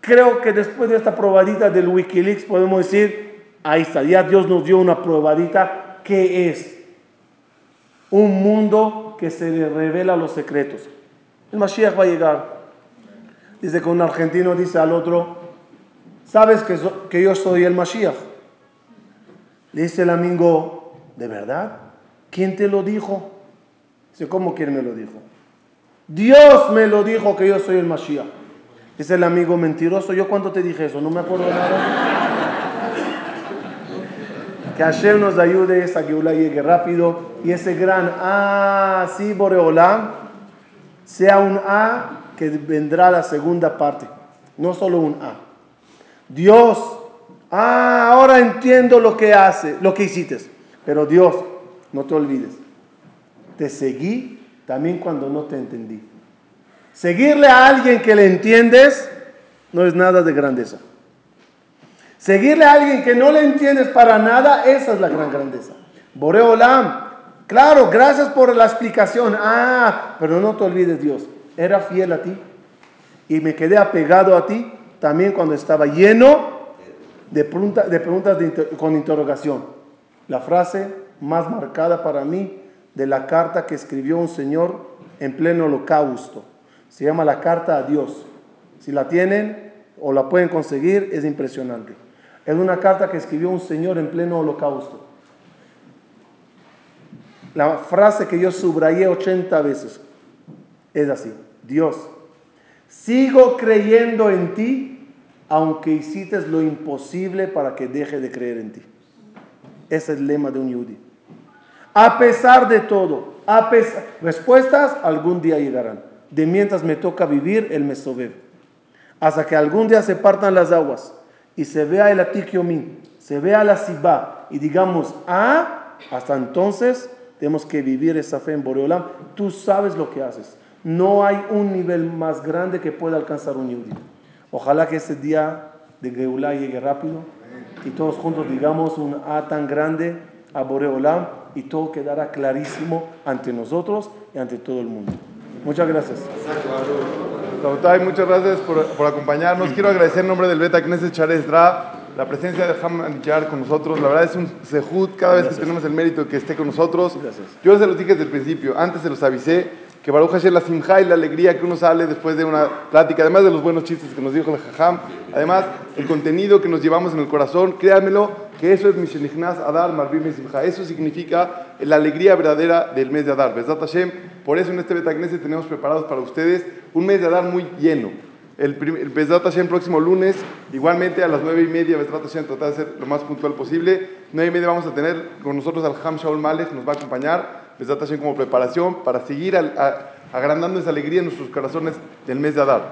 creo que después de esta probadita del Wikileaks podemos decir, ahí está, ya Dios nos dio una probadita, ¿qué es? un mundo que se le revela los secretos. El Mashiach va a llegar. Dice que un argentino dice al otro, ¿sabes que, yo soy el Mashiach? Le dice el amigo, ¿de verdad? ¿Quién te lo dijo? Dice, ¿cómo quién me lo dijo? Dios me lo dijo que yo soy el Mashiach. Dice el amigo mentiroso, ¿yo cuándo te dije eso? No me acuerdo nada. Que Hashem nos ayude, esa llegue rápido y ese gran ah, sí, Boreolam, sea un A que vendrá la segunda parte, no solo un A. Dios, ah, ahora entiendo lo que hace, lo que hiciste, pero Dios, no te olvides, te seguí también cuando no te entendí. Seguirle a alguien que le entiendes no es nada de grandeza. Seguirle a alguien que no le entiendes para nada, esa es la gran grandeza. Boreolam, claro, gracias por la explicación. Ah, pero no te olvides, Dios, era fiel a ti y me quedé apegado a ti también cuando estaba lleno de, de preguntas con interrogación. La frase más marcada para mí de la carta que escribió un señor en pleno holocausto. Se llama la carta a Dios. Si la tienen o la pueden conseguir, es impresionante. Es una carta que escribió un señor en pleno holocausto. La frase que yo subrayé 80 veces es así. Dios, sigo creyendo en ti aunque hiciste lo imposible para que deje de creer en ti. Ese es el lema de un yudí. A pesar de todo, a pesar, respuestas algún día llegarán. De mientras me toca vivir el mesobev. Hasta que algún día se partan las aguas y se vea el atikyomin, se vea la sibá y digamos, ah, hasta entonces tenemos que vivir esa fe en Boreolam. Tú sabes lo que haces. No hay un nivel más grande que pueda alcanzar un Yehudi. Ojalá que ese día de Geulah llegue rápido y todos juntos digamos un A tan grande a Boreolam y todo quedará clarísimo ante nosotros y ante todo el mundo. Muchas gracias. muchas gracias por, por, acompañarnos. Quiero agradecer en nombre del Beta Knesset Chares Dra la presencia de Haman Yar con nosotros. La verdad es un sehut cada vez que tenemos el mérito de que esté con nosotros. Gracias. Yo se los dije desde el principio, antes se los avisé que Baruch Hashem la simja y la alegría que uno sale después de una plática, además de los buenos chistes que nos dijo el Jajam, además el contenido que nos llevamos en el corazón, créanmelo, que eso es Mishenichnas Adar Marvim Simcha. Eso significa la alegría verdadera del mes de Adar. Besat Hashem, por eso en este Betagneset tenemos preparados para ustedes un mes de Adar muy lleno. El, el Besat Hashem próximo lunes, igualmente a las nueve y media, Besat Hashem, tratar de ser lo más puntual posible. Nueve y media vamos a tener con nosotros al Ham Shaul Malek, nos va a acompañar como preparación para seguir agrandando esa alegría en nuestros corazones del mes de Adar.